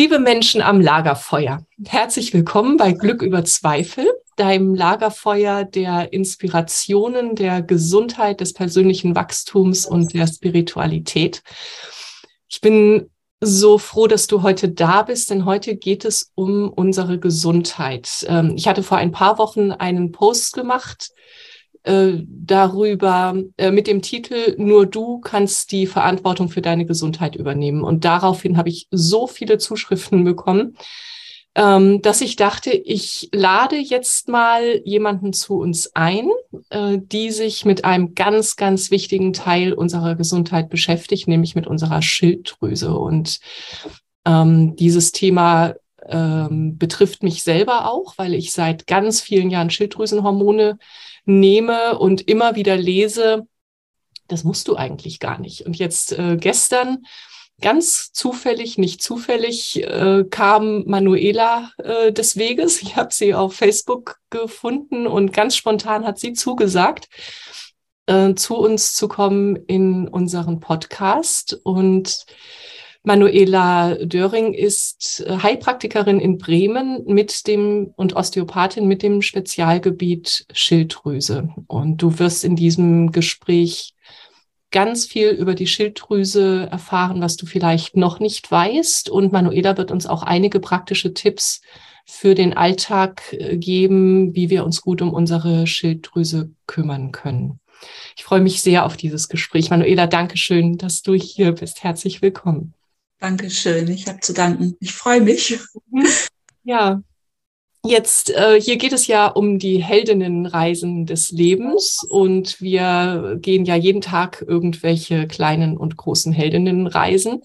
Liebe Menschen am Lagerfeuer, herzlich willkommen bei Glück über Zweifel, deinem Lagerfeuer der Inspirationen, der Gesundheit, des persönlichen Wachstums und der Spiritualität. Ich bin so froh, dass du heute da bist, denn heute geht es um unsere Gesundheit. Ähm, ich hatte vor ein paar Wochen einen Post gemacht äh, darüber äh, mit dem Titel Nur du kannst die Verantwortung für deine Gesundheit übernehmen. Und daraufhin habe ich so viele Zuschriften bekommen, ähm, dass ich dachte, ich lade jetzt mal jemanden zu uns ein, äh, die sich mit einem ganz, ganz wichtigen Teil unserer Gesundheit beschäftigt, nämlich mit unserer Schilddrüse. Und ähm, dieses Thema ähm, betrifft mich selber auch, weil ich seit ganz vielen Jahren Schilddrüsenhormone nehme und immer wieder lese, das musst du eigentlich gar nicht. Und jetzt äh, gestern ganz zufällig, nicht zufällig, äh, kam Manuela äh, des Weges. Ich habe sie auf Facebook gefunden und ganz spontan hat sie zugesagt, äh, zu uns zu kommen in unseren Podcast. Und Manuela Döring ist äh, Heilpraktikerin in Bremen mit dem und Osteopathin mit dem Spezialgebiet Schilddrüse. Und du wirst in diesem Gespräch ganz viel über die Schilddrüse erfahren, was du vielleicht noch nicht weißt. Und Manuela wird uns auch einige praktische Tipps für den Alltag äh, geben, wie wir uns gut um unsere Schilddrüse kümmern können. Ich freue mich sehr auf dieses Gespräch. Manuela, danke schön, dass du hier bist. Herzlich willkommen. Dankeschön, ich habe zu danken. Ich freue mich. Ja, jetzt äh, hier geht es ja um die Heldinnenreisen des Lebens und wir gehen ja jeden Tag irgendwelche kleinen und großen Heldinnenreisen.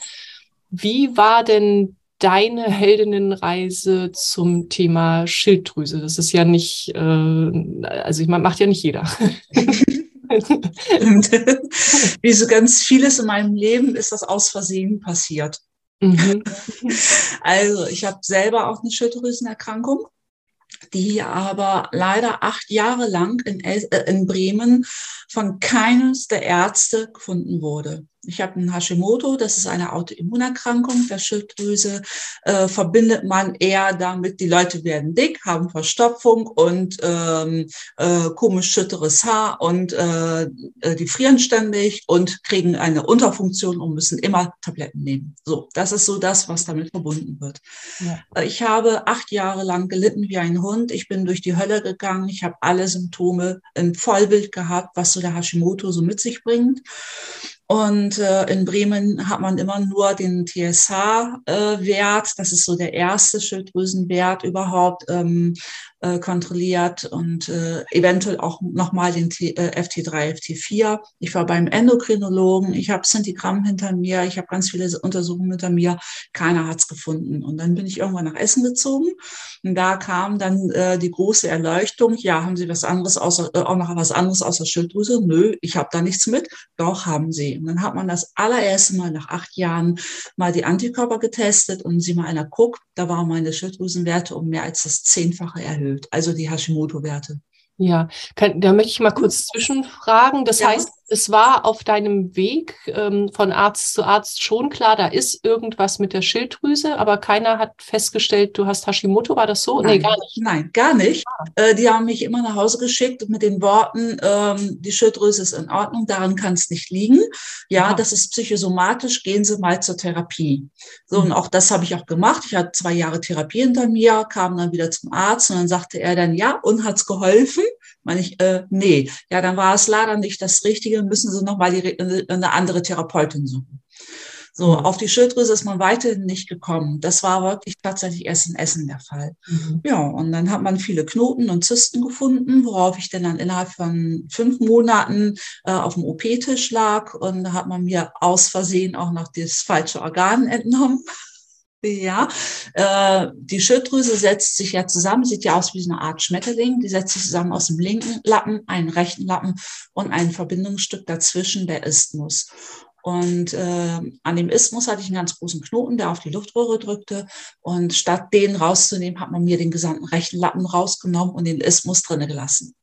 Wie war denn deine Heldinnenreise zum Thema Schilddrüse? Das ist ja nicht, äh, also ich meine, macht ja nicht jeder. Wie so ganz vieles in meinem Leben ist das aus Versehen passiert. Mhm. Also ich habe selber auch eine Schilddrüsenerkrankung die aber leider acht Jahre lang in, El äh, in Bremen von keines der Ärzte gefunden wurde. Ich habe ein Hashimoto, das ist eine Autoimmunerkrankung der Schilddrüse. Äh, verbindet man eher damit, die Leute werden dick, haben Verstopfung und ähm, äh, komisch schütteres Haar und äh, äh, die frieren ständig und kriegen eine Unterfunktion und müssen immer Tabletten nehmen. So, das ist so das, was damit verbunden wird. Ja. Äh, ich habe acht Jahre lang gelitten wie ein Hund. Ich bin durch die Hölle gegangen. Ich habe alle Symptome im Vollbild gehabt, was so der Hashimoto so mit sich bringt. Und äh, in Bremen hat man immer nur den TSH-Wert. Äh, das ist so der erste Schilddrüsenwert überhaupt. Ähm, äh, kontrolliert und äh, eventuell auch nochmal den T, äh, FT3, FT4. Ich war beim Endokrinologen, ich habe Centigramm hinter mir, ich habe ganz viele Untersuchungen hinter mir, keiner hat's gefunden. Und dann bin ich irgendwann nach Essen gezogen und da kam dann äh, die große Erleuchtung, ja, haben Sie was anderes außer, äh, auch noch was anderes außer Schilddrüse? Nö, ich habe da nichts mit. Doch, haben Sie. Und dann hat man das allererste Mal nach acht Jahren mal die Antikörper getestet und sie mal einer guckt, da waren meine Schilddrüsenwerte um mehr als das Zehnfache erhöht, also die Hashimoto-Werte. Ja, kann, da möchte ich mal kurz zwischenfragen. Das ja. heißt, es war auf deinem Weg ähm, von Arzt zu Arzt schon klar, da ist irgendwas mit der Schilddrüse, aber keiner hat festgestellt, du hast Hashimoto. War das so? Nein, nee, gar nicht. Nein, gar nicht. Ah. Äh, die haben mich immer nach Hause geschickt mit den Worten, ähm, die Schilddrüse ist in Ordnung, daran kann es nicht liegen. Ja, ah. das ist psychosomatisch, gehen Sie mal zur Therapie. So, mhm. und auch das habe ich auch gemacht. Ich hatte zwei Jahre Therapie hinter mir, kam dann wieder zum Arzt und dann sagte er dann, ja, und hat's geholfen? Meine ich, äh, nee, ja, dann war es leider nicht das Richtige, müssen Sie nochmal eine andere Therapeutin suchen. So, mhm. auf die Schilddrüse ist man weiterhin nicht gekommen. Das war wirklich tatsächlich erst in Essen der Fall. Mhm. Ja, und dann hat man viele Knoten und Zysten gefunden, worauf ich dann, dann innerhalb von fünf Monaten äh, auf dem OP-Tisch lag. Und da hat man mir aus Versehen auch noch das falsche Organ entnommen. Ja, äh, die Schilddrüse setzt sich ja zusammen, sieht ja aus wie eine Art Schmetterling. Die setzt sich zusammen aus dem linken Lappen, einem rechten Lappen und ein Verbindungsstück dazwischen, der Isthmus. Und äh, an dem Isthmus hatte ich einen ganz großen Knoten, der auf die Luftröhre drückte. Und statt den rauszunehmen, hat man mir den gesamten rechten Lappen rausgenommen und den Isthmus drinnen gelassen.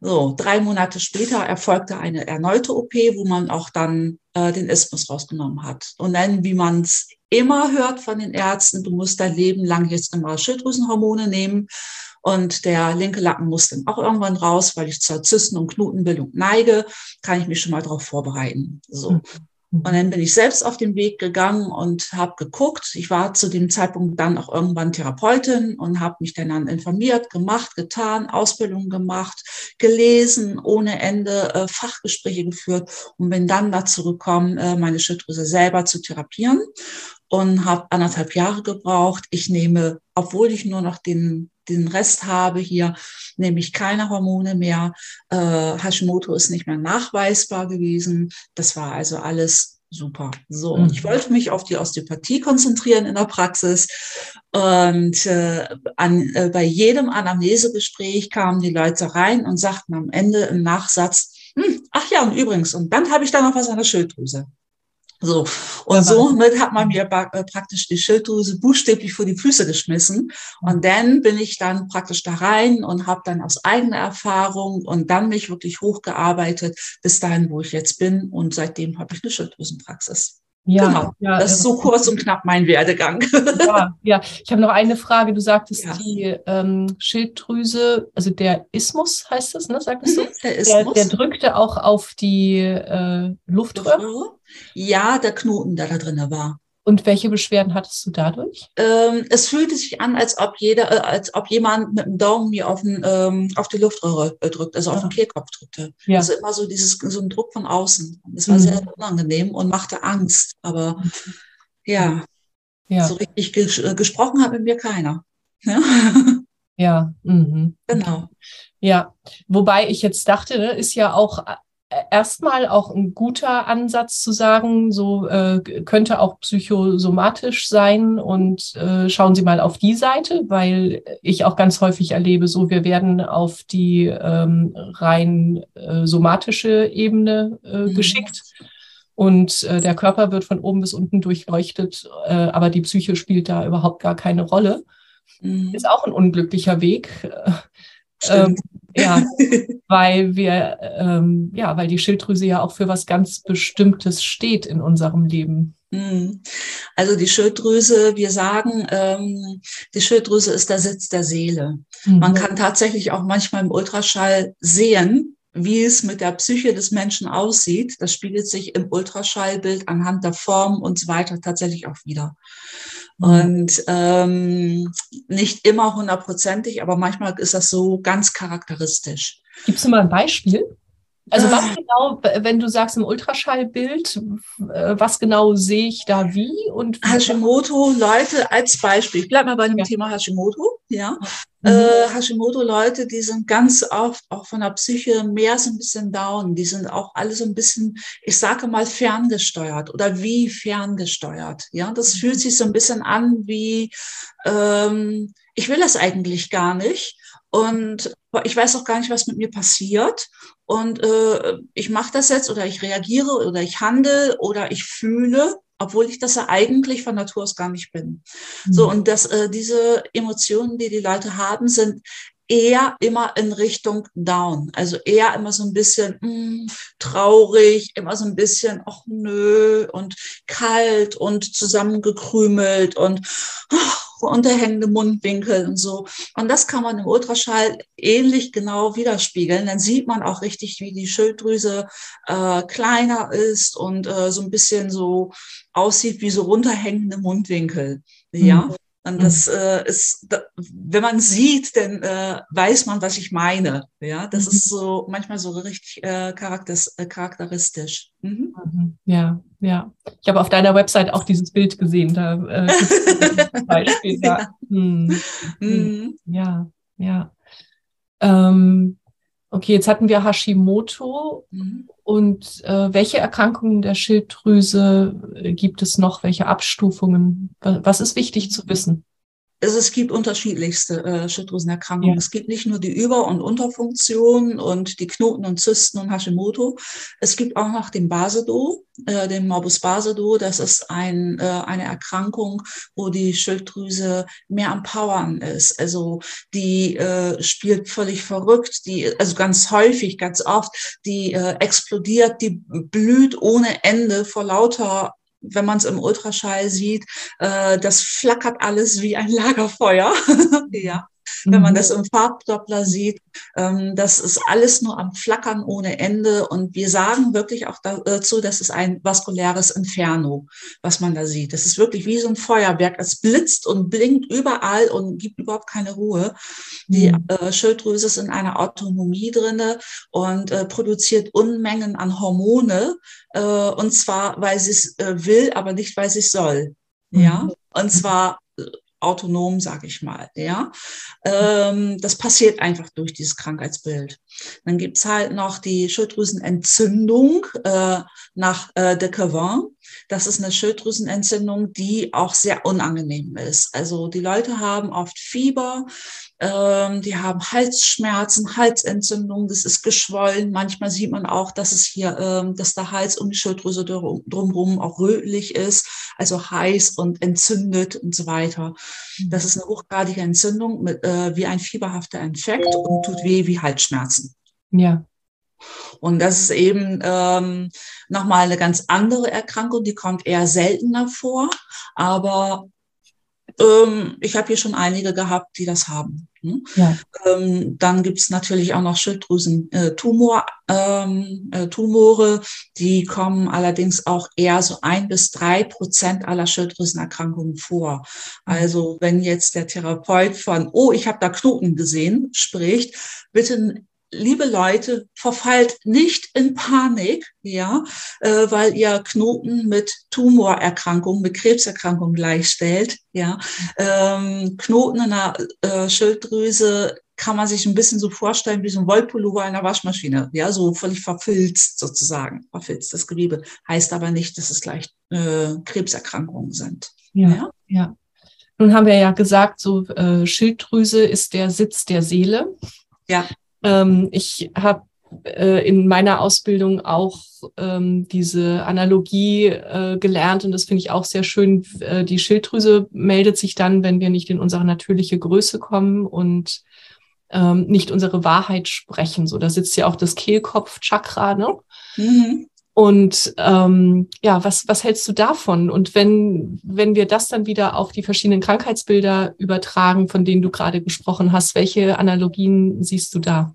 So, drei Monate später erfolgte eine erneute OP, wo man auch dann äh, den Isthmus rausgenommen hat. Und dann, wie man es immer hört von den Ärzten, du musst dein Leben lang jetzt immer Schilddrüsenhormone nehmen. Und der linke Lappen muss dann auch irgendwann raus, weil ich zur Zysten- und Knotenbildung neige, kann ich mich schon mal darauf vorbereiten. So. Und dann bin ich selbst auf den Weg gegangen und habe geguckt. Ich war zu dem Zeitpunkt dann auch irgendwann Therapeutin und habe mich dann, informiert, gemacht, getan, Ausbildungen gemacht, gelesen, ohne Ende äh, Fachgespräche geführt und bin dann dazu gekommen, äh, meine Schilddrüse selber zu therapieren und habe anderthalb Jahre gebraucht. Ich nehme, obwohl ich nur noch den den Rest habe hier, nehme ich keine Hormone mehr. Äh, Hashimoto ist nicht mehr nachweisbar gewesen. Das war also alles super. So, und ich mhm. wollte mich auf die Osteopathie konzentrieren in der Praxis. Und äh, an, äh, bei jedem Anamnesegespräch kamen die Leute rein und sagten am Ende im Nachsatz, hm, ach ja, und übrigens, und dann habe ich da noch was an der Schilddrüse. So. Und somit hat man mir äh, praktisch die Schilddrüse buchstäblich vor die Füße geschmissen. Und dann bin ich dann praktisch da rein und habe dann aus eigener Erfahrung und dann mich wirklich hochgearbeitet bis dahin, wo ich jetzt bin. Und seitdem habe ich eine Schilddrüsenpraxis. Ja, genau. Ja, das ist so kurz und knapp mein Werdegang. Ja, ja. ich habe noch eine Frage. Du sagtest ja. die ähm, Schilddrüse, also der Ismus heißt das, ne? Sagtest du? Mhm, der Ismus. Der, der drückte auch auf die äh, Luftröhre. Ja, der Knoten, der da drin war. Und welche Beschwerden hattest du dadurch? Ähm, es fühlte sich an, als ob jeder, äh, als ob jemand mit dem Daumen mir auf, den, ähm, auf die Luftröhre äh, drückt, also ja. auf den Kehlkopf drückte. Ja. Also immer so dieses, so ein Druck von außen. Das war mhm. sehr unangenehm und machte Angst. Aber mhm. ja, ja. so richtig ges äh, gesprochen hat mit mir keiner. Ja. Ja, mhm. genau. Ja, wobei ich jetzt dachte, ne, ist ja auch erstmal auch ein guter Ansatz zu sagen, so äh, könnte auch psychosomatisch sein und äh, schauen Sie mal auf die Seite, weil ich auch ganz häufig erlebe, so wir werden auf die ähm, rein äh, somatische Ebene äh, mhm. geschickt und äh, der Körper wird von oben bis unten durchleuchtet, äh, aber die Psyche spielt da überhaupt gar keine Rolle. Mhm. Ist auch ein unglücklicher Weg. Ähm, ja, weil wir, ähm, ja, weil die Schilddrüse ja auch für was ganz Bestimmtes steht in unserem Leben. Mhm. Also die Schilddrüse, wir sagen, ähm, die Schilddrüse ist der Sitz der Seele. Mhm. Man kann tatsächlich auch manchmal im Ultraschall sehen, wie es mit der Psyche des Menschen aussieht. Das spiegelt sich im Ultraschallbild anhand der Form und so weiter tatsächlich auch wieder. Mhm. Und ähm, nicht immer hundertprozentig, aber manchmal ist das so ganz charakteristisch. Gibst du mal ein Beispiel? Also was ah. genau, wenn du sagst im Ultraschallbild, äh, was genau sehe ich da wie? Und Hashimoto, Leute, als Beispiel, ich bleibe mal bei dem ja. Thema Hashimoto. ja. Mhm. Äh, Hashimoto-Leute, die sind ganz oft auch von der Psyche mehr so ein bisschen down. Die sind auch alle so ein bisschen, ich sage mal, ferngesteuert oder wie ferngesteuert. Ja, das mhm. fühlt sich so ein bisschen an wie, ähm, ich will das eigentlich gar nicht. Und ich weiß auch gar nicht, was mit mir passiert. Und äh, ich mache das jetzt oder ich reagiere oder ich handle oder ich fühle obwohl ich das ja eigentlich von Natur aus gar nicht bin. Mhm. So, und dass äh, diese Emotionen, die die Leute haben, sind eher immer in Richtung down. Also eher immer so ein bisschen mh, hm, traurig, immer so ein bisschen, ach nö, und kalt und zusammengekrümelt und oh, unterhängende Mundwinkel und so. Und das kann man im Ultraschall ähnlich genau widerspiegeln. Dann sieht man auch richtig, wie die Schilddrüse äh, kleiner ist und äh, so ein bisschen so aussieht wie so runterhängende Mundwinkel. Ja. Mhm. Und mhm. das äh, ist, wenn man sieht, dann äh, weiß man, was ich meine. Ja, das mhm. ist so manchmal so richtig äh, äh charakteristisch. Mhm. mhm. Ja, ja. Ich habe auf deiner Website auch dieses Bild gesehen. Da äh, Beispiel. ja. Ja. Mhm. ja, ja. Ähm, okay, jetzt hatten wir Hashimoto. Mhm. Und äh, welche Erkrankungen der Schilddrüse äh, gibt es noch? Welche Abstufungen? Was ist wichtig zu wissen? Also es gibt unterschiedlichste äh, Schilddrüsenerkrankungen. Ja. Es gibt nicht nur die Über- und Unterfunktion und die Knoten und Zysten und Hashimoto. Es gibt auch noch den Basedo, äh, den Morbus Basedo. Das ist ein, äh, eine Erkrankung, wo die Schilddrüse mehr am Powern ist. Also die äh, spielt völlig verrückt, die, also ganz häufig, ganz oft, die äh, explodiert, die blüht ohne Ende vor lauter wenn man es im Ultraschall sieht, äh, das flackert alles wie ein Lagerfeuer. ja wenn man mhm. das im Farbdoppler sieht. Ähm, das ist alles nur am Flackern ohne Ende. Und wir sagen wirklich auch dazu, das ist ein vaskuläres Inferno, was man da sieht. Das ist wirklich wie so ein Feuerwerk. Es blitzt und blinkt überall und gibt überhaupt keine Ruhe. Die mhm. äh, Schilddrüse ist in einer Autonomie drinne und äh, produziert Unmengen an Hormone. Äh, und zwar, weil sie es äh, will, aber nicht, weil sie es soll. Ja, mhm. und zwar autonom, sage ich mal. Ja, ähm, das passiert einfach durch dieses Krankheitsbild. Dann gibt's halt noch die Schilddrüsenentzündung äh, nach äh, de Cavin. Das ist eine Schilddrüsenentzündung, die auch sehr unangenehm ist. Also die Leute haben oft Fieber, ähm, die haben Halsschmerzen, Halsentzündung, das ist geschwollen. Manchmal sieht man auch, dass es hier, ähm, dass der Hals um die Schilddrüse drumherum auch rötlich ist, also heiß und entzündet und so weiter. Das ist eine hochgradige Entzündung mit, äh, wie ein fieberhafter Infekt und tut weh wie Halsschmerzen. Ja. Und das ist eben ähm, nochmal eine ganz andere Erkrankung, die kommt eher seltener vor, aber ähm, ich habe hier schon einige gehabt, die das haben. Hm? Ja. Ähm, dann gibt es natürlich auch noch Schilddrüsen-Tumor, äh, ähm, äh, Tumore, die kommen allerdings auch eher so ein bis drei Prozent aller Schilddrüsenerkrankungen vor. Also wenn jetzt der Therapeut von, oh, ich habe da Knoten gesehen, spricht, bitte liebe Leute, verfallt nicht in Panik, ja, äh, weil ihr Knoten mit Tumorerkrankung, mit Krebserkrankung gleichstellt, ja. Ähm, Knoten in der äh, Schilddrüse kann man sich ein bisschen so vorstellen wie so ein Wollpullover in der Waschmaschine, ja, so völlig verfilzt sozusagen, verfilztes Gewebe. Heißt aber nicht, dass es gleich äh, Krebserkrankungen sind. ja. ja? ja. Nun haben wir ja gesagt, so äh, Schilddrüse ist der Sitz der Seele. Ja. Ähm, ich habe äh, in meiner Ausbildung auch ähm, diese Analogie äh, gelernt und das finde ich auch sehr schön. Äh, die Schilddrüse meldet sich dann, wenn wir nicht in unsere natürliche Größe kommen und ähm, nicht unsere Wahrheit sprechen. So, da sitzt ja auch das Kehlkopf-Chakra, ne? Mhm. Und ähm, ja, was, was hältst du davon? Und wenn, wenn wir das dann wieder auf die verschiedenen Krankheitsbilder übertragen, von denen du gerade gesprochen hast, welche Analogien siehst du da?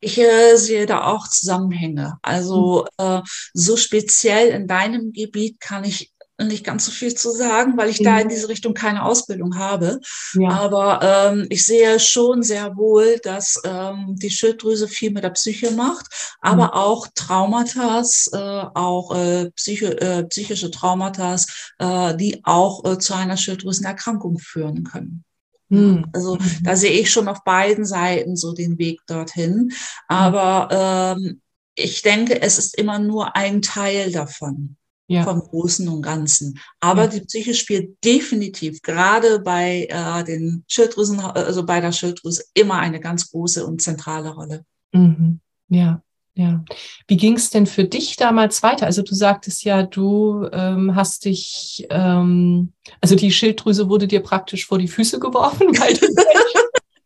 Ich äh, sehe da auch Zusammenhänge. Also hm. äh, so speziell in deinem Gebiet kann ich nicht ganz so viel zu sagen, weil ich mhm. da in diese Richtung keine Ausbildung habe. Ja. Aber ähm, ich sehe schon sehr wohl, dass ähm, die Schilddrüse viel mit der Psyche macht, aber mhm. auch Traumata, äh, auch äh, Psycho, äh, psychische Traumata, äh, die auch äh, zu einer Schilddrüsenerkrankung führen können. Mhm. Also mhm. da sehe ich schon auf beiden Seiten so den Weg dorthin. Aber ähm, ich denke, es ist immer nur ein Teil davon. Ja. vom Großen und Ganzen. Aber ja. die Psyche spielt definitiv gerade bei äh, den Schilddrüsen, also bei der Schilddrüse immer eine ganz große und zentrale Rolle. Mhm. Ja, ja. Wie ging es denn für dich damals weiter? Also du sagtest ja, du ähm, hast dich, ähm, also die Schilddrüse wurde dir praktisch vor die Füße geworfen, weil du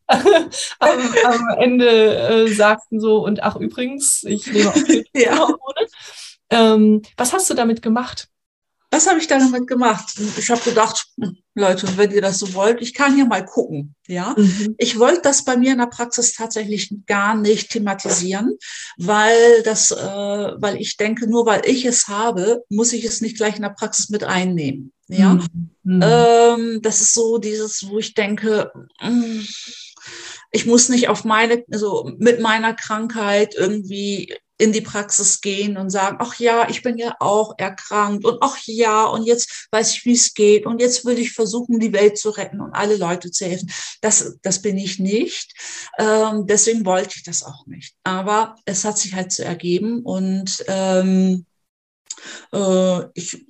am, am, Ende äh, sagten so, und ach übrigens, ich nehme auch Schilddrüsenhormone. Ja. Ähm, was hast du damit gemacht? Was habe ich damit gemacht? Ich habe gedacht, Leute, wenn ihr das so wollt, ich kann hier mal gucken. Ja, mhm. ich wollte das bei mir in der Praxis tatsächlich gar nicht thematisieren, weil das, äh, weil ich denke, nur weil ich es habe, muss ich es nicht gleich in der Praxis mit einnehmen. Ja, mhm. ähm, das ist so dieses, wo ich denke. Mh, hm, ich muss nicht auf meine, also mit meiner Krankheit irgendwie in die Praxis gehen und sagen, ach ja, ich bin ja auch erkrankt und ach ja, und jetzt weiß ich, wie es geht und jetzt will ich versuchen, die Welt zu retten und alle Leute zu helfen. Das, das bin ich nicht. Ähm, deswegen wollte ich das auch nicht. Aber es hat sich halt so ergeben und ähm, äh, ich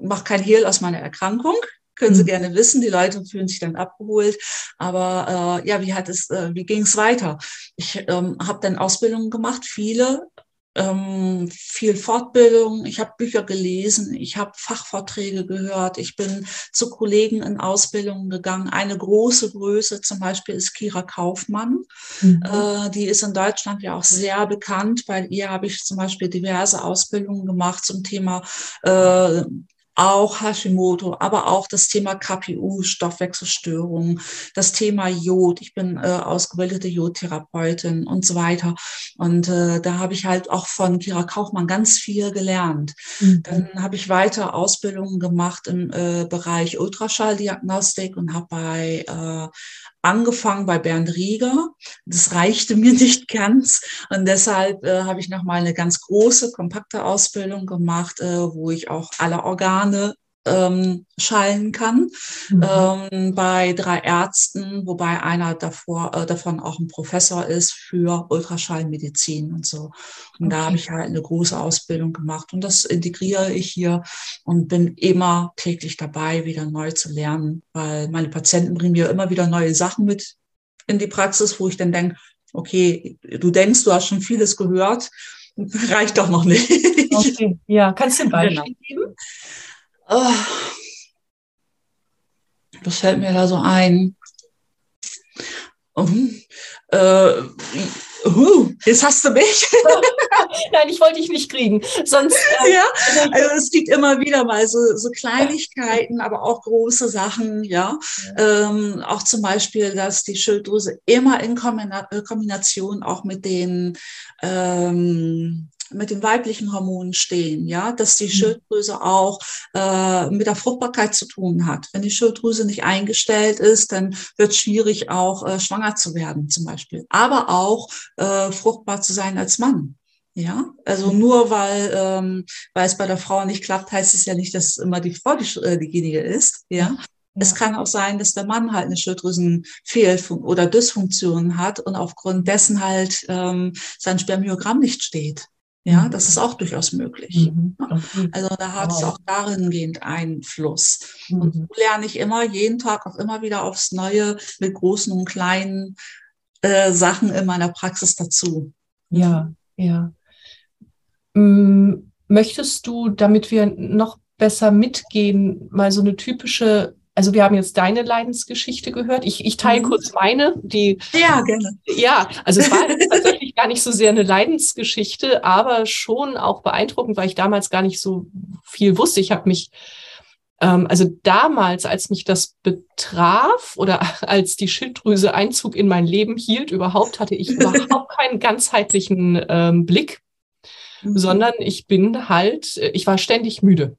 mache kein Hehl aus meiner Erkrankung können Sie mhm. gerne wissen. Die Leute fühlen sich dann abgeholt. Aber äh, ja, wie hat es, äh, wie ging es weiter? Ich ähm, habe dann Ausbildungen gemacht, viele, ähm, viel Fortbildung. Ich habe Bücher gelesen, ich habe Fachvorträge gehört, ich bin zu Kollegen in Ausbildungen gegangen. Eine große Größe zum Beispiel ist Kira Kaufmann. Mhm. Äh, die ist in Deutschland ja auch sehr bekannt. Bei ihr habe ich zum Beispiel diverse Ausbildungen gemacht zum Thema äh, auch Hashimoto, aber auch das Thema KPU, Stoffwechselstörungen, das Thema Jod. Ich bin äh, ausgebildete Jodtherapeutin und so weiter. Und äh, da habe ich halt auch von Kira Kaufmann ganz viel gelernt. Mhm. Dann habe ich weiter Ausbildungen gemacht im äh, Bereich Ultraschalldiagnostik und habe bei äh, angefangen bei Bernd Rieger. Das reichte mir nicht ganz und deshalb äh, habe ich nochmal eine ganz große, kompakte Ausbildung gemacht, äh, wo ich auch alle Organe ähm, schallen kann mhm. ähm, bei drei Ärzten, wobei einer davor, äh, davon auch ein Professor ist für Ultraschallmedizin und so. Und okay. da habe ich halt eine große Ausbildung gemacht und das integriere ich hier und bin immer täglich dabei, wieder neu zu lernen, weil meine Patienten bringen mir immer wieder neue Sachen mit in die Praxis, wo ich dann denke, okay, du denkst, du hast schon vieles gehört, reicht doch noch nicht. Okay. Ja, kannst du ein Beispiel genau. geben? Oh, was fällt mir da so ein? Um, äh, uh, jetzt hast du mich. Nein, ich wollte dich nicht kriegen. Sonst. Äh, ja, also es gibt immer wieder mal so, so Kleinigkeiten, aber auch große Sachen, ja. ja. Ähm, auch zum Beispiel, dass die Schilddrüse immer in Kombination auch mit den ähm, mit den weiblichen Hormonen stehen, ja, dass die mhm. Schilddrüse auch äh, mit der Fruchtbarkeit zu tun hat. Wenn die Schilddrüse nicht eingestellt ist, dann wird es schwierig, auch äh, schwanger zu werden, zum Beispiel. Aber auch äh, fruchtbar zu sein als Mann. Ja, also mhm. nur weil, ähm, weil es bei der Frau nicht klappt, heißt es ja nicht, dass immer die Frau die, äh, diejenige ist. Ja, es kann auch sein, dass der Mann halt eine Schilddrüsenfehl- oder Dysfunktion hat und aufgrund dessen halt ähm, sein Spermiogramm nicht steht. Ja, mhm. das ist auch durchaus möglich. Mhm. Also da hat es auch dahingehend Einfluss. Mhm. Und so lerne ich immer, jeden Tag auch immer wieder aufs Neue mit großen und kleinen äh, Sachen in meiner Praxis dazu. Ja, ja. Möchtest du, damit wir noch besser mitgehen, mal so eine typische also wir haben jetzt deine Leidensgeschichte gehört. Ich, ich teile mhm. kurz meine, die. Ja, gerne. Ja, also es war tatsächlich gar nicht so sehr eine Leidensgeschichte, aber schon auch beeindruckend, weil ich damals gar nicht so viel wusste. Ich habe mich, ähm, also damals, als mich das betraf oder als die Schilddrüse Einzug in mein Leben hielt, überhaupt hatte ich überhaupt keinen ganzheitlichen ähm, Blick, mhm. sondern ich bin halt, ich war ständig müde.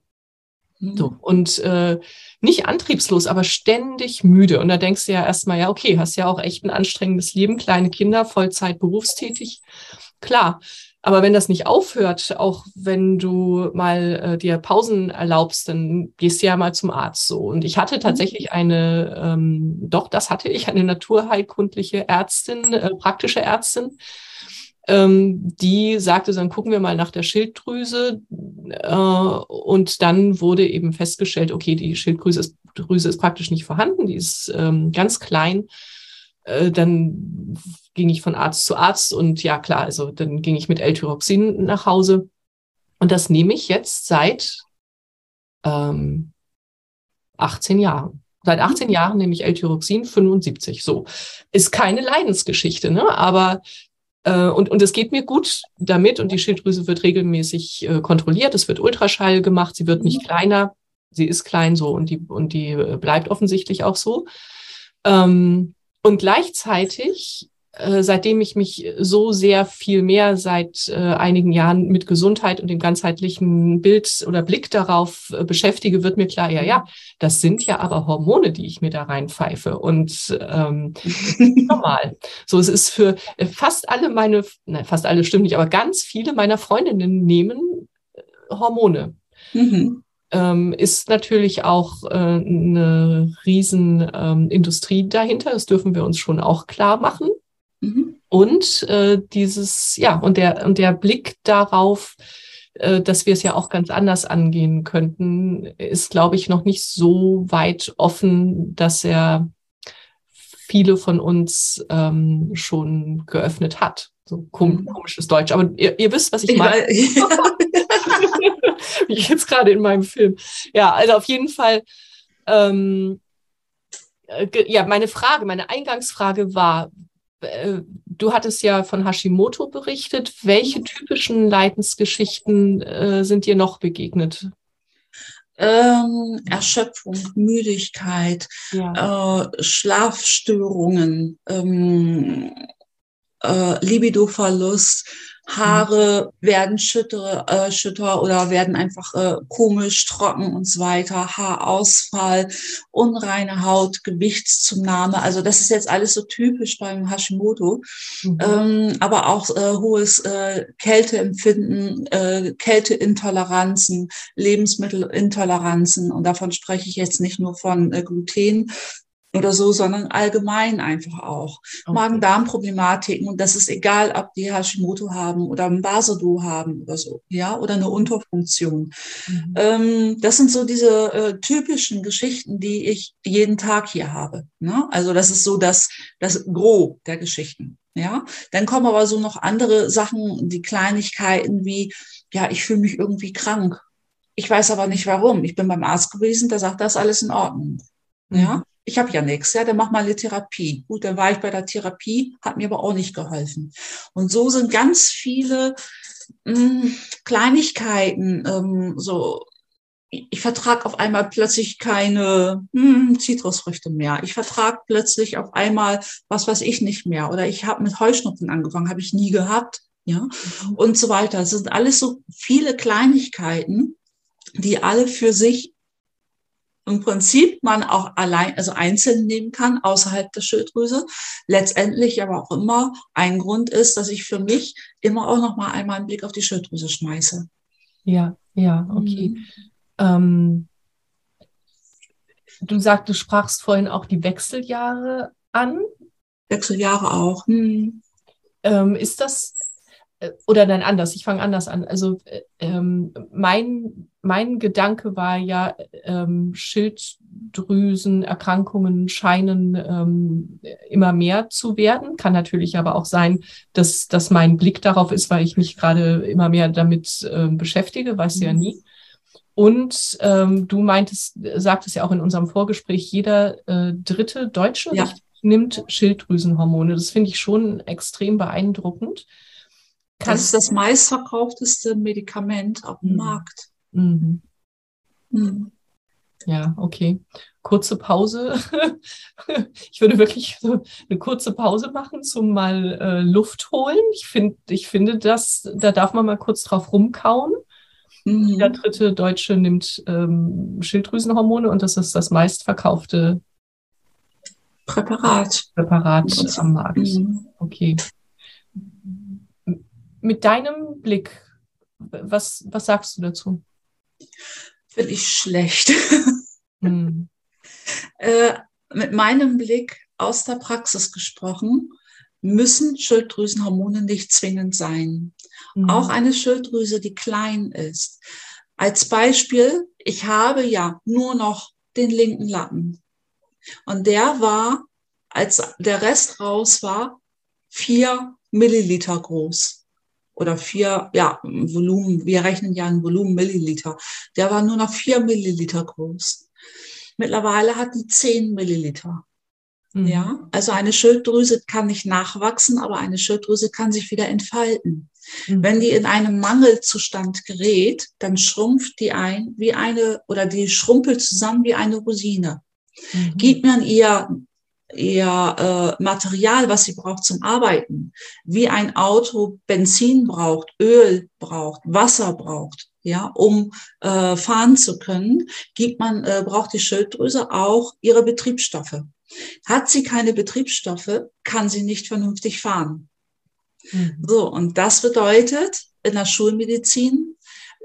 So, mhm. und äh, nicht antriebslos, aber ständig müde. Und da denkst du ja erstmal, ja, okay, hast ja auch echt ein anstrengendes Leben, kleine Kinder, Vollzeit berufstätig. Klar, Aber wenn das nicht aufhört, auch wenn du mal äh, dir Pausen erlaubst, dann gehst du ja mal zum Arzt so. Und ich hatte tatsächlich eine, ähm, doch, das hatte ich, eine naturheilkundliche Ärztin, äh, praktische Ärztin, ähm, die sagte, dann gucken wir mal nach der Schilddrüse. Äh, und dann wurde eben festgestellt, okay, die Schilddrüse ist, Drüse ist praktisch nicht vorhanden, die ist ähm, ganz klein. Äh, dann ging ich von Arzt zu Arzt und ja klar, also dann ging ich mit L-Tyroxin nach Hause. Und das nehme ich jetzt seit ähm, 18 Jahren. Seit 18 Jahren nehme ich L-Tyroxin 75. So. Ist keine Leidensgeschichte, ne? Aber und, und es geht mir gut damit und die Schilddrüse wird regelmäßig äh, kontrolliert. Es wird Ultraschall gemacht, sie wird nicht mhm. kleiner. Sie ist klein so und die, und die äh, bleibt offensichtlich auch so. Ähm, und gleichzeitig, äh, seitdem ich mich so sehr viel mehr seit äh, einigen Jahren mit Gesundheit und dem ganzheitlichen Bild oder Blick darauf äh, beschäftige, wird mir klar, ja, ja, das sind ja aber Hormone, die ich mir da reinpfeife. Und ähm, normal. So, es ist für fast alle meine, nein, fast alle stimmt nicht, aber ganz viele meiner Freundinnen nehmen Hormone. Mhm ähm, ist natürlich auch äh, eine Riesenindustrie ähm, dahinter. Das dürfen wir uns schon auch klar machen. Mhm. Und äh, dieses, ja, und der, und der Blick darauf, äh, dass wir es ja auch ganz anders angehen könnten, ist, glaube ich, noch nicht so weit offen, dass er viele von uns ähm, schon geöffnet hat. So mhm. komisches Deutsch. Aber ihr, ihr wisst, was ich meine. Ja. Jetzt gerade in meinem Film. Ja, also auf jeden Fall. Ähm, äh, ja, meine Frage, meine Eingangsfrage war, du hattest ja von Hashimoto berichtet. Welche typischen Leidensgeschichten äh, sind dir noch begegnet? Ähm, Erschöpfung, Müdigkeit, ja. äh, Schlafstörungen, ähm, äh, Libidoverlust, Haare werden schütter, äh, schütter oder werden einfach äh, komisch, trocken und so weiter, Haarausfall, unreine Haut, Gewichtszunahme. Also das ist jetzt alles so typisch beim Hashimoto. Mhm. Ähm, aber auch äh, hohes äh, Kälteempfinden, äh, Kälteintoleranzen, Lebensmittelintoleranzen. Und davon spreche ich jetzt nicht nur von äh, Gluten, oder so, sondern allgemein einfach auch. Okay. Magen-Darm-Problematiken und das ist egal, ob die Hashimoto haben oder ein Basedo haben oder so, ja, oder eine Unterfunktion. Mhm. Ähm, das sind so diese äh, typischen Geschichten, die ich jeden Tag hier habe. Ne? Also das ist so das, das Gros der Geschichten. Ja, dann kommen aber so noch andere Sachen, die Kleinigkeiten wie, ja, ich fühle mich irgendwie krank. Ich weiß aber nicht warum. Ich bin beim Arzt gewesen, der sagt, das ist alles in Ordnung. Ja, mhm ich habe ja nichts, ja, dann mach mal eine Therapie. Gut, dann war ich bei der Therapie, hat mir aber auch nicht geholfen. Und so sind ganz viele mh, hm, Kleinigkeiten, ähm, so ich vertrage auf einmal plötzlich keine hm, Zitrusfrüchte mehr. Ich vertrage plötzlich auf einmal was weiß ich nicht mehr. Oder ich habe mit Heuschnupfen angefangen, habe ich nie gehabt. Ja, mhm. und so weiter. Das sind alles so viele Kleinigkeiten, die alle für sich im Prinzip man auch allein, also einzeln nehmen kann, außerhalb der Schilddrüse. Letztendlich aber auch immer ein Grund ist, dass ich für mich immer auch noch mal einmal einen Blick auf die Schilddrüse schmeiße. Ja, ja, okay. Mhm. Ähm, du sagst, du sprachst vorhin auch die Wechseljahre an. Wechseljahre auch. Mhm. Ähm, ist das oder nein, anders, ich fange anders an. Also äh, ähm, mein, mein Gedanke war ja, ähm, Schilddrüsenerkrankungen scheinen ähm, immer mehr zu werden. Kann natürlich aber auch sein, dass, dass mein Blick darauf ist, weil ich mich gerade immer mehr damit äh, beschäftige, weiß mhm. ja nie. Und ähm, du meintest, sagtest ja auch in unserem Vorgespräch, jeder äh, dritte Deutsche ja. nimmt Schilddrüsenhormone. Das finde ich schon extrem beeindruckend. Das ist das meistverkaufteste Medikament auf dem mhm. Markt. Mhm. Mhm. Ja, okay. Kurze Pause. ich würde wirklich so eine kurze Pause machen zum mal äh, Luft holen. Ich finde, ich finde, das, da darf man mal kurz drauf rumkauen. Mhm. Jeder dritte Deutsche nimmt ähm, Schilddrüsenhormone und das ist das meistverkaufte Präparat. Präparat am Markt. Mhm. Okay mit deinem Blick, was, was sagst du dazu? Finde ich schlecht. Hm. äh, mit meinem Blick aus der Praxis gesprochen, müssen Schilddrüsenhormone nicht zwingend sein. Mhm. Auch eine Schilddrüse, die klein ist. Als Beispiel, ich habe ja nur noch den linken Lappen. Und der war, als der Rest raus war, vier Milliliter groß. Oder vier, ja, Volumen, wir rechnen ja ein Volumen Milliliter. Der war nur noch vier Milliliter groß. Mittlerweile hat die zehn Milliliter. Mhm. Ja, also eine Schilddrüse kann nicht nachwachsen, aber eine Schilddrüse kann sich wieder entfalten. Mhm. Wenn die in einem Mangelzustand gerät, dann schrumpft die ein wie eine oder die schrumpelt zusammen wie eine Rosine. Mhm. Gibt man ihr ihr äh, Material, was sie braucht zum Arbeiten, wie ein Auto Benzin braucht, Öl braucht, Wasser braucht, ja, um äh, fahren zu können, gibt man äh, braucht die Schilddrüse auch ihre Betriebsstoffe. Hat sie keine Betriebsstoffe, kann sie nicht vernünftig fahren. Mhm. So, und das bedeutet in der Schulmedizin,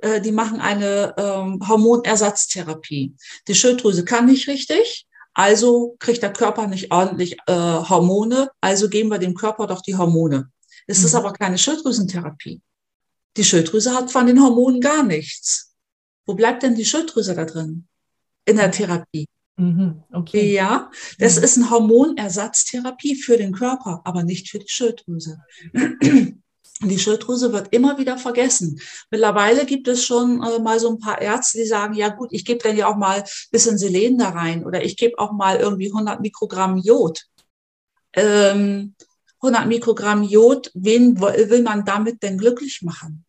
äh, die machen eine ähm, Hormonersatztherapie. Die Schilddrüse kann nicht richtig, also kriegt der Körper nicht ordentlich äh, Hormone, also geben wir dem Körper doch die Hormone. Es mhm. ist aber keine Schilddrüsentherapie. Die Schilddrüse hat von den Hormonen gar nichts. Wo bleibt denn die Schilddrüse da drin? In der Therapie. Mhm, okay. Ja, das mhm. ist eine Hormonersatztherapie für den Körper, aber nicht für die Schilddrüse. Die Schilddrüse wird immer wieder vergessen. Mittlerweile gibt es schon äh, mal so ein paar Ärzte, die sagen, ja gut, ich gebe dann ja auch mal ein bisschen Selen da rein oder ich gebe auch mal irgendwie 100 Mikrogramm Jod. Ähm, 100 Mikrogramm Jod, wen will man damit denn glücklich machen?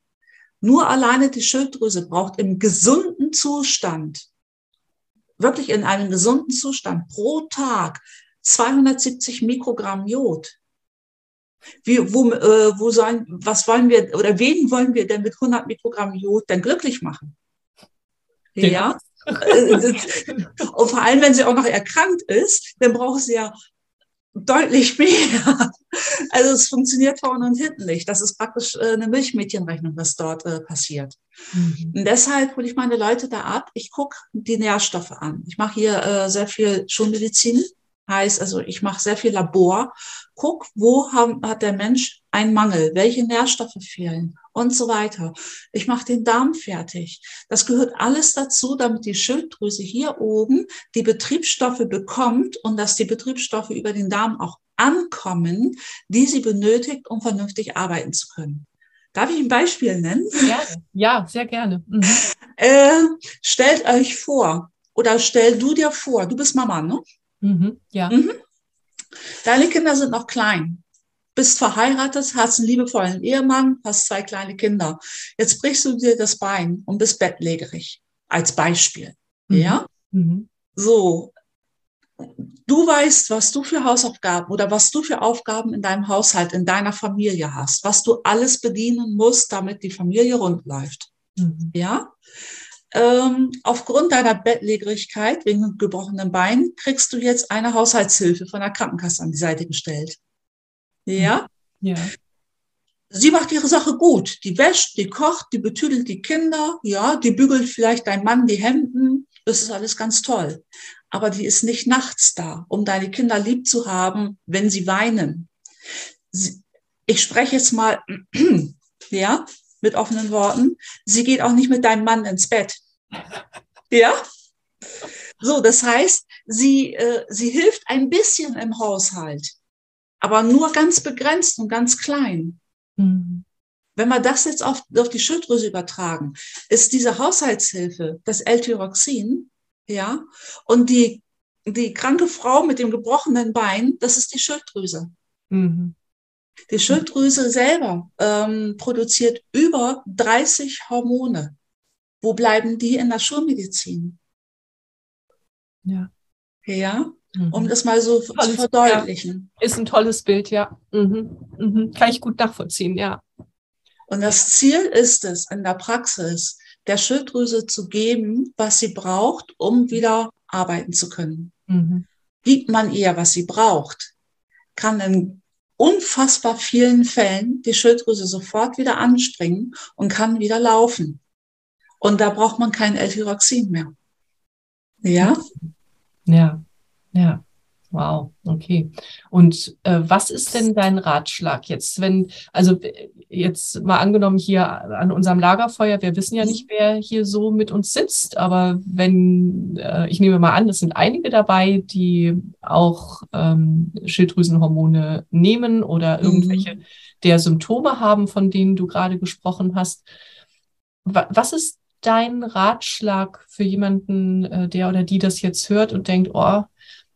Nur alleine die Schilddrüse braucht im gesunden Zustand wirklich in einem gesunden Zustand pro Tag 270 Mikrogramm Jod. Wie, wo, äh, wo sollen, was wollen wir oder wen wollen wir denn mit 100 Mikrogramm Jod denn glücklich machen? Ja. ja. Und vor allem, wenn sie auch noch erkrankt ist, dann braucht sie ja deutlich mehr. Also es funktioniert vorne und hinten nicht. Das ist praktisch äh, eine Milchmädchenrechnung, was dort äh, passiert. Mhm. Und deshalb hole ich meine Leute da ab. Ich gucke die Nährstoffe an. Ich mache hier äh, sehr viel Schulmedizin Heißt also, ich mache sehr viel Labor, guck, wo haben, hat der Mensch einen Mangel, welche Nährstoffe fehlen und so weiter. Ich mache den Darm fertig. Das gehört alles dazu, damit die Schilddrüse hier oben die Betriebsstoffe bekommt und dass die Betriebsstoffe über den Darm auch ankommen, die sie benötigt, um vernünftig arbeiten zu können. Darf ich ein Beispiel nennen? Ja, ja sehr gerne. Mhm. Äh, stellt euch vor, oder stell du dir vor, du bist Mama, ne? Mhm, ja. Mhm. Deine Kinder sind noch klein. Bist verheiratet, hast einen liebevollen Ehemann, hast zwei kleine Kinder. Jetzt brichst du dir das Bein und bist bettlägerig. Als Beispiel. Mhm. Ja? Mhm. So. Du weißt, was du für Hausaufgaben oder was du für Aufgaben in deinem Haushalt, in deiner Familie hast, was du alles bedienen musst, damit die Familie rund läuft. Mhm. Ja? Ähm, aufgrund deiner Bettlägerigkeit wegen gebrochenen Beinen kriegst du jetzt eine Haushaltshilfe von der Krankenkasse an die Seite gestellt. Ja? Ja. Sie macht ihre Sache gut. Die wäscht, die kocht, die betüdelt die Kinder, ja, die bügelt vielleicht dein Mann die Hemden. Das ist alles ganz toll. Aber die ist nicht nachts da, um deine Kinder lieb zu haben, wenn sie weinen. Ich spreche jetzt mal, ja, mit offenen Worten. Sie geht auch nicht mit deinem Mann ins Bett. Ja? So, das heißt, sie, äh, sie hilft ein bisschen im Haushalt, aber nur ganz begrenzt und ganz klein. Mhm. Wenn wir das jetzt auf, auf die Schilddrüse übertragen, ist diese Haushaltshilfe das L-Tyroxin, ja, und die, die kranke Frau mit dem gebrochenen Bein, das ist die Schilddrüse. Mhm. Die Schilddrüse selber ähm, produziert über 30 Hormone. Wo bleiben die in der Schulmedizin? Ja. Ja, mhm. um das mal so tolles, zu verdeutlichen. Ja. Ist ein tolles Bild, ja. Mhm. Mhm. Kann ich gut nachvollziehen, ja. Und das Ziel ist es, in der Praxis der Schilddrüse zu geben, was sie braucht, um wieder arbeiten zu können. Mhm. Gibt man ihr, was sie braucht, kann ein unfassbar vielen Fällen die Schilddrüse sofort wieder anspringen und kann wieder laufen. Und da braucht man kein L-Tyroxin mehr. Ja? Ja, ja. Wow, okay. Und äh, was ist denn dein Ratschlag jetzt, wenn, also jetzt mal angenommen hier an unserem Lagerfeuer, wir wissen ja mhm. nicht, wer hier so mit uns sitzt, aber wenn, äh, ich nehme mal an, es sind einige dabei, die auch ähm, Schilddrüsenhormone nehmen oder mhm. irgendwelche mhm. der Symptome haben, von denen du gerade gesprochen hast. Was ist dein Ratschlag für jemanden, äh, der oder die das jetzt hört und denkt, oh,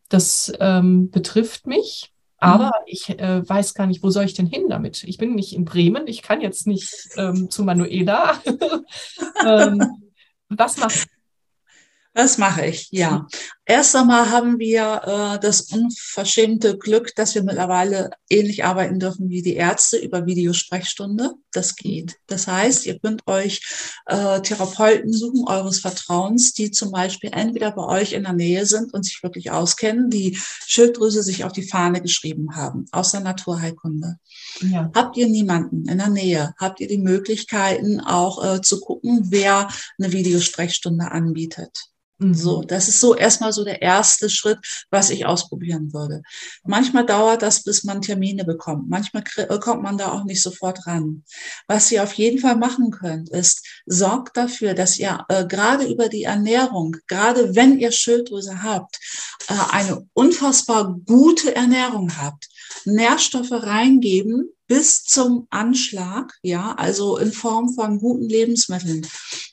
das ähm, betrifft mich, aber mhm. ich äh, weiß gar nicht, wo soll ich denn hin damit? Ich bin nicht in Bremen, ich kann jetzt nicht ähm, zu Manuela. ähm, was machst du? Das mache ich, ja. Erst einmal haben wir äh, das unverschämte Glück, dass wir mittlerweile ähnlich arbeiten dürfen wie die Ärzte über Videosprechstunde. Das geht. Das heißt, ihr könnt euch äh, Therapeuten suchen, eures Vertrauens, die zum Beispiel entweder bei euch in der Nähe sind und sich wirklich auskennen, die Schilddrüse sich auf die Fahne geschrieben haben, aus der Naturheilkunde. Ja. Habt ihr niemanden in der Nähe? Habt ihr die Möglichkeiten auch äh, zu gucken, wer eine Videosprechstunde anbietet? So, das ist so erstmal so der erste Schritt, was ich ausprobieren würde. Manchmal dauert das, bis man Termine bekommt. Manchmal äh, kommt man da auch nicht sofort ran. Was ihr auf jeden Fall machen könnt, ist, sorgt dafür, dass ihr äh, gerade über die Ernährung, gerade wenn ihr Schilddrüse habt, äh, eine unfassbar gute Ernährung habt. Nährstoffe reingeben, bis zum Anschlag, ja, also in Form von guten Lebensmitteln,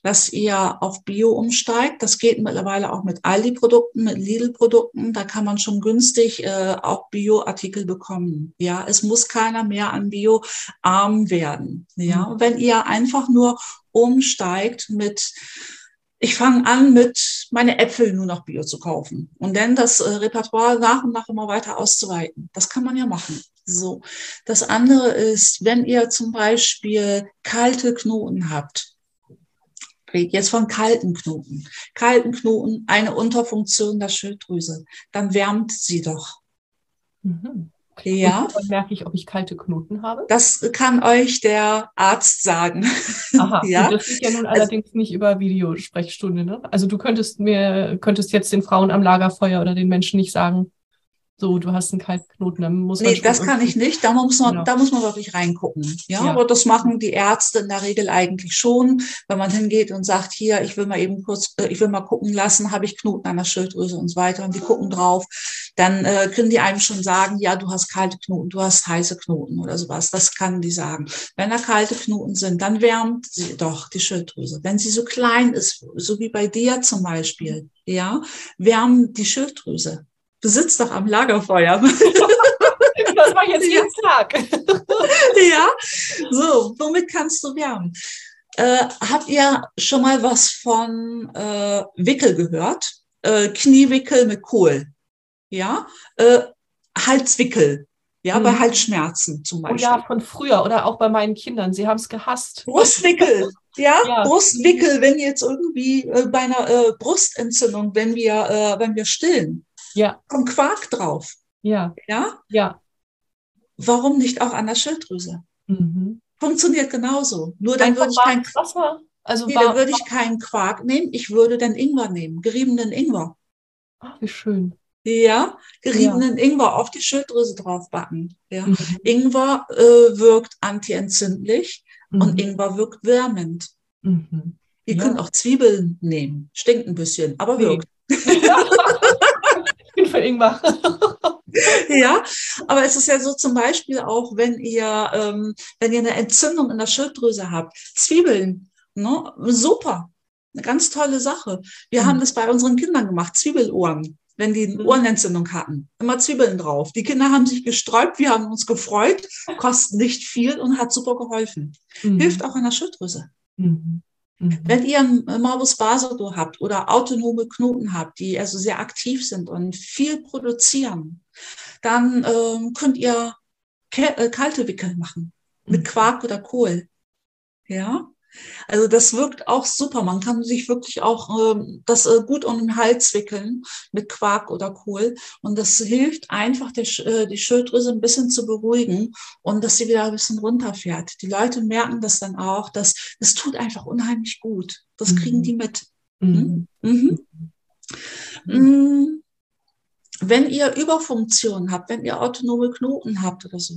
dass ihr auf Bio umsteigt. Das geht mittlerweile auch mit Aldi-Produkten, mit Lidl-Produkten. Da kann man schon günstig äh, auch Bio-Artikel bekommen. Ja, es muss keiner mehr an Bio arm werden. Ja, mhm. wenn ihr einfach nur umsteigt mit ich fange an, mit meine Äpfel nur noch Bio zu kaufen und dann das äh, Repertoire nach und nach immer weiter auszuweiten. Das kann man ja machen. So. Das andere ist, wenn ihr zum Beispiel kalte Knoten habt, jetzt von kalten Knoten. Kalten Knoten, eine Unterfunktion der Schilddrüse, dann wärmt sie doch. Mhm. Ja. Und dann merke ich, ob ich kalte Knoten habe? Das kann euch der Arzt sagen. Aha, ja. das geht ja nun also allerdings nicht über Videosprechstunde. Ne? Also du könntest mir, könntest jetzt den Frauen am Lagerfeuer oder den Menschen nicht sagen, so, du hast einen Kaltknoten, dann muss man. Nee, das kann ich nicht. Da muss man, genau. da muss man wirklich reingucken. Ja? ja, aber das machen die Ärzte in der Regel eigentlich schon, wenn man hingeht und sagt, hier, ich will mal eben kurz, äh, ich will mal gucken lassen, habe ich Knoten an der Schilddrüse und so weiter. Und die gucken drauf. Dann äh, können die einem schon sagen, ja, du hast kalte Knoten, du hast heiße Knoten oder sowas. Das kann die sagen. Wenn da kalte Knoten sind, dann wärmt sie doch die Schilddrüse. Wenn sie so klein ist, so wie bei dir zum Beispiel, ja, wärmen die Schilddrüse. Du sitzt doch am Lagerfeuer. Das mache ich jetzt jeden Tag. ja, so, womit kannst du wärmen? Äh, habt ihr schon mal was von äh, Wickel gehört? Äh, Kniewickel mit Kohl. Ja, äh, Halswickel. Ja, mhm. bei Halsschmerzen zum Beispiel. Oh ja, von früher oder auch bei meinen Kindern. Sie haben es gehasst. Brustwickel. Ja, ja, Brustwickel, wenn jetzt irgendwie äh, bei einer äh, Brustentzündung, wenn wir, äh, wenn wir stillen, ja. Kommt Quark drauf. Ja. Ja? Ja. Warum nicht auch an der Schilddrüse? Mhm. Funktioniert genauso. Nur dann würde ich kein Wasser. Also nee, dann würde ich keinen Quark nehmen. Ich würde dann Ingwer nehmen, geriebenen Ingwer. Ach, wie schön. Ja, geriebenen ja. Ingwer auf die Schilddrüse draufbacken. Ja. Mhm. Ingwer äh, wirkt antientzündlich mhm. und Ingwer wirkt wärmend. Mhm. Ihr ja. könnt auch Zwiebeln nehmen. Stinkt ein bisschen, aber wirkt. Ja. für Ingwer. ja, aber es ist ja so zum Beispiel auch, wenn ihr, ähm, wenn ihr eine Entzündung in der Schilddrüse habt, Zwiebeln, ne? super, eine ganz tolle Sache. Wir mhm. haben das bei unseren Kindern gemacht, Zwiebelohren wenn die eine mhm. Ohrenentzündung hatten. Immer Zwiebeln drauf. Die Kinder haben sich gesträubt, wir haben uns gefreut, kostet nicht viel und hat super geholfen. Mhm. Hilft auch an der Schilddrüse. Mhm. Mhm. Wenn ihr Morbus Basedow habt oder autonome Knoten habt, die also sehr aktiv sind und viel produzieren, dann ähm, könnt ihr äh, kalte Wickel machen mit mhm. Quark oder Kohl. Ja, Also das wirkt auch super. Man kann sich wirklich auch äh, das äh, gut um den Hals wickeln mit Quark oder Kohl. Und das hilft einfach, der, äh, die Schilddrüse ein bisschen zu beruhigen und dass sie wieder ein bisschen runterfährt. Die Leute merken das dann auch, dass das tut einfach unheimlich gut. Das mhm. kriegen die mit. Mhm. Mhm. mhm. mhm. Wenn ihr Überfunktion habt, wenn ihr autonome Knoten habt oder so,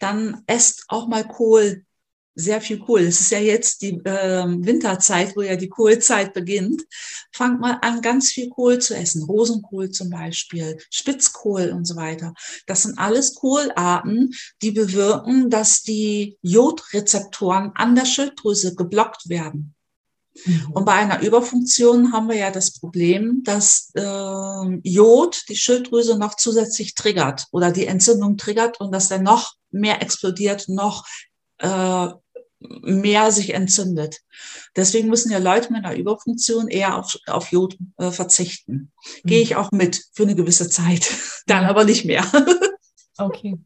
dann esst auch mal Kohl sehr viel Kohl. Es ist ja jetzt die äh, Winterzeit, wo ja die Kohlzeit beginnt. Fangt mal an, ganz viel Kohl zu essen. Rosenkohl zum Beispiel, Spitzkohl und so weiter. Das sind alles Kohlarten, die bewirken, dass die Jodrezeptoren an der Schilddrüse geblockt werden. Mhm. Und bei einer Überfunktion haben wir ja das Problem, dass äh, Jod die Schilddrüse noch zusätzlich triggert oder die Entzündung triggert und dass der noch mehr explodiert, noch äh, mehr sich entzündet. Deswegen müssen ja Leute mit einer Überfunktion eher auf, auf Jod äh, verzichten. Mhm. Gehe ich auch mit für eine gewisse Zeit, dann aber nicht mehr. Okay.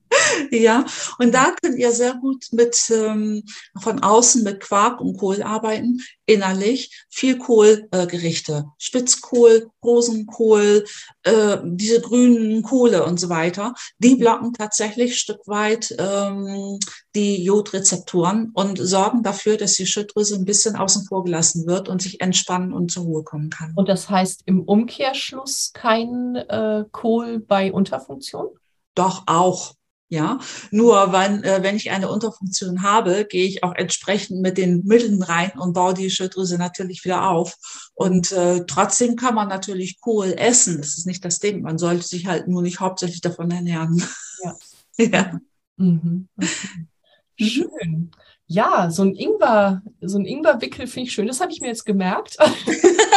Ja, und da könnt ihr sehr gut mit ähm, von außen mit Quark und Kohl arbeiten, innerlich viel Kohlgerichte, äh, Spitzkohl, Rosenkohl, äh, diese grünen Kohle und so weiter. Die blocken tatsächlich Stück weit ähm, die Jodrezeptoren und sorgen dafür, dass die Schilddrüse ein bisschen außen vor gelassen wird und sich entspannen und zur Ruhe kommen kann. Und das heißt im Umkehrschluss kein äh, Kohl bei Unterfunktion? Doch auch. Ja, nur wenn, äh, wenn ich eine Unterfunktion habe, gehe ich auch entsprechend mit den Mitteln rein und baue die Schilddrüse natürlich wieder auf. Und äh, trotzdem kann man natürlich Kohl essen. Das ist nicht das Ding. Man sollte sich halt nur nicht hauptsächlich davon ernähren. Ja. ja. Mhm. Okay. Mhm. Schön. Ja, so ein Ingwer, so ein Ingwerwickel finde ich schön. Das habe ich mir jetzt gemerkt.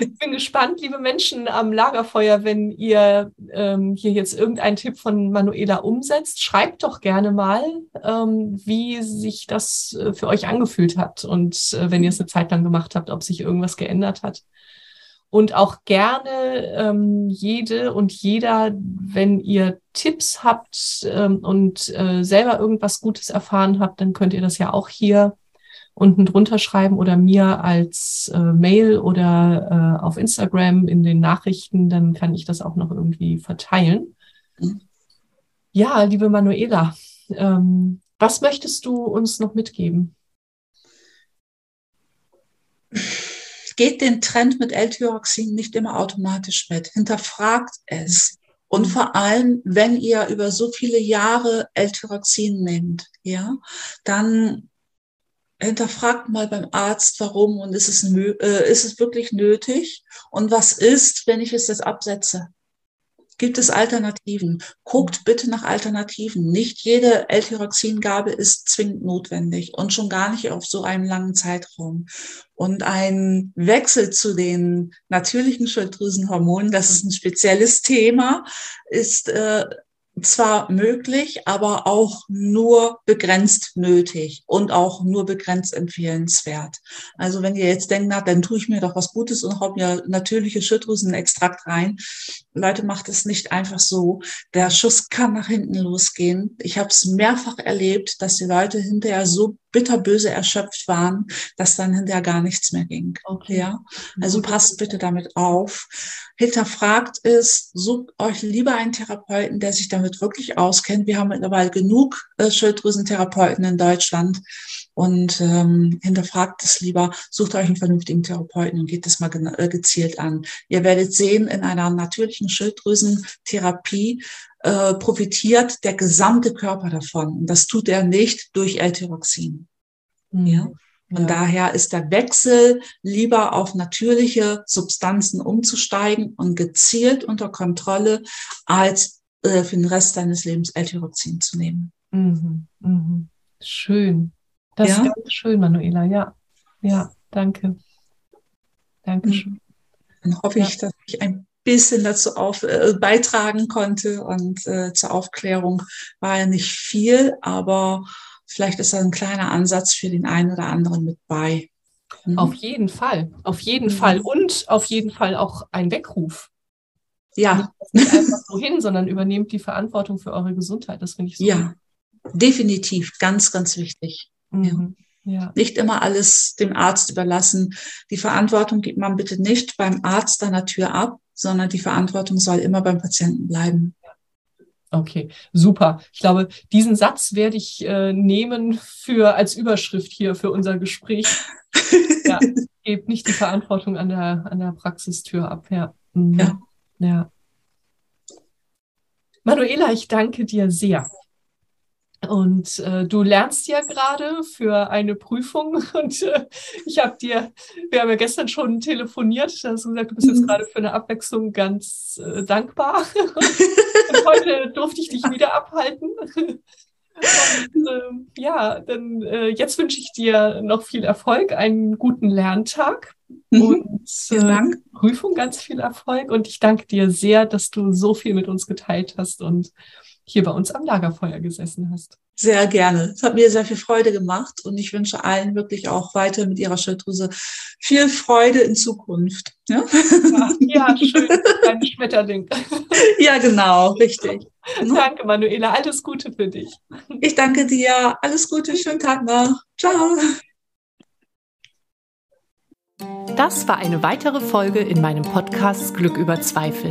ich bin gespannt, liebe Menschen am Lagerfeuer, wenn ihr ähm, hier jetzt irgendeinen Tipp von Manuela umsetzt, schreibt doch gerne mal, ähm, wie sich das äh, für euch angefühlt hat und äh, wenn ihr es eine Zeit lang gemacht habt, ob sich irgendwas geändert hat. Und auch gerne ähm, jede und jeder, wenn ihr Tipps habt ähm, und äh, selber irgendwas Gutes erfahren habt, dann könnt ihr das ja auch hier unten drunter schreiben oder mir als äh, Mail oder äh, auf Instagram in den Nachrichten, dann kann ich das auch noch irgendwie verteilen. Mhm. Ja, liebe Manuela, ähm, was möchtest du uns noch mitgeben? Geht den Trend mit L-Tyroxin nicht immer automatisch mit. Hinterfragt es. Und vor allem, wenn ihr über so viele Jahre L-Tyroxin nehmt, ja, dann hinterfragt mal beim Arzt, warum und ist es, äh, ist es wirklich nötig und was ist, wenn ich es jetzt absetze? Gibt es Alternativen? Guckt bitte nach Alternativen. Nicht jede L-Tyroxingabe ist zwingend notwendig und schon gar nicht auf so einem langen Zeitraum. Und ein Wechsel zu den natürlichen Schilddrüsenhormonen, das ist ein spezielles Thema, ist äh, zwar möglich, aber auch nur begrenzt nötig und auch nur begrenzt empfehlenswert. Also wenn ihr jetzt denkt, na, dann tue ich mir doch was Gutes und hau mir natürliche Schilddrüsenextrakt rein. Leute, macht es nicht einfach so. Der Schuss kann nach hinten losgehen. Ich habe es mehrfach erlebt, dass die Leute hinterher so bitterböse erschöpft waren, dass dann hinterher gar nichts mehr ging. Okay. Ja? Also passt bitte damit auf. Hinterfragt es, sucht euch lieber einen Therapeuten, der sich damit wirklich auskennt. Wir haben mittlerweile genug äh, Schilddrüsentherapeuten in Deutschland und ähm, hinterfragt es lieber, sucht euch einen vernünftigen Therapeuten und geht das mal äh, gezielt an. Ihr werdet sehen, in einer natürlichen Schilddrüsentherapie äh, profitiert der gesamte Körper davon. Und das tut er nicht durch L-Tyroxin. Mhm. Ja? Von ja. daher ist der Wechsel lieber auf natürliche Substanzen umzusteigen und gezielt unter Kontrolle, als äh, für den Rest deines Lebens L-Tyroxin zu nehmen. Mhm. Mhm. Schön. Das ja? ist ganz schön, Manuela. Ja, ja, danke. Dankeschön. Dann hoffe ja. ich, dass ich ein bisschen dazu auf, äh, beitragen konnte. Und äh, zur Aufklärung war ja nicht viel, aber vielleicht ist da ein kleiner Ansatz für den einen oder anderen mit bei. Mhm. Auf jeden Fall, auf jeden mhm. Fall. Und auf jeden Fall auch ein Weckruf. Ja. Nicht einfach so hin, sondern übernehmt die Verantwortung für eure Gesundheit. Das finde ich so. Ja, definitiv. Ganz, ganz wichtig. Mhm. Ja. Nicht immer alles dem Arzt überlassen. Die Verantwortung gibt man bitte nicht beim Arzt an der Tür ab, sondern die Verantwortung soll immer beim Patienten bleiben. Okay, super. Ich glaube, diesen Satz werde ich äh, nehmen für als Überschrift hier für unser Gespräch. ja, gebt nicht die Verantwortung an der an der Praxistür ab. Ja. Mhm. ja. ja. Manuela, ich danke dir sehr. Und äh, du lernst ja gerade für eine Prüfung und äh, ich habe dir, wir haben ja gestern schon telefoniert, du hast gesagt, du bist jetzt mhm. gerade für eine Abwechslung ganz äh, dankbar. und heute durfte ich dich wieder abhalten. Und, äh, ja, dann äh, jetzt wünsche ich dir noch viel Erfolg, einen guten Lerntag mhm. und äh, Prüfung ganz viel Erfolg. Und ich danke dir sehr, dass du so viel mit uns geteilt hast und hier bei uns am Lagerfeuer gesessen hast. Sehr gerne. Es hat mir sehr viel Freude gemacht und ich wünsche allen wirklich auch weiter mit ihrer Schilddrüse viel Freude in Zukunft. Ja, ja, ja schön. Ein Schmetterling. Ja, genau, richtig. Danke, Manuela. Alles Gute für dich. Ich danke dir. Alles Gute. Schönen Tag noch. Ciao. Das war eine weitere Folge in meinem Podcast Glück über Zweifel.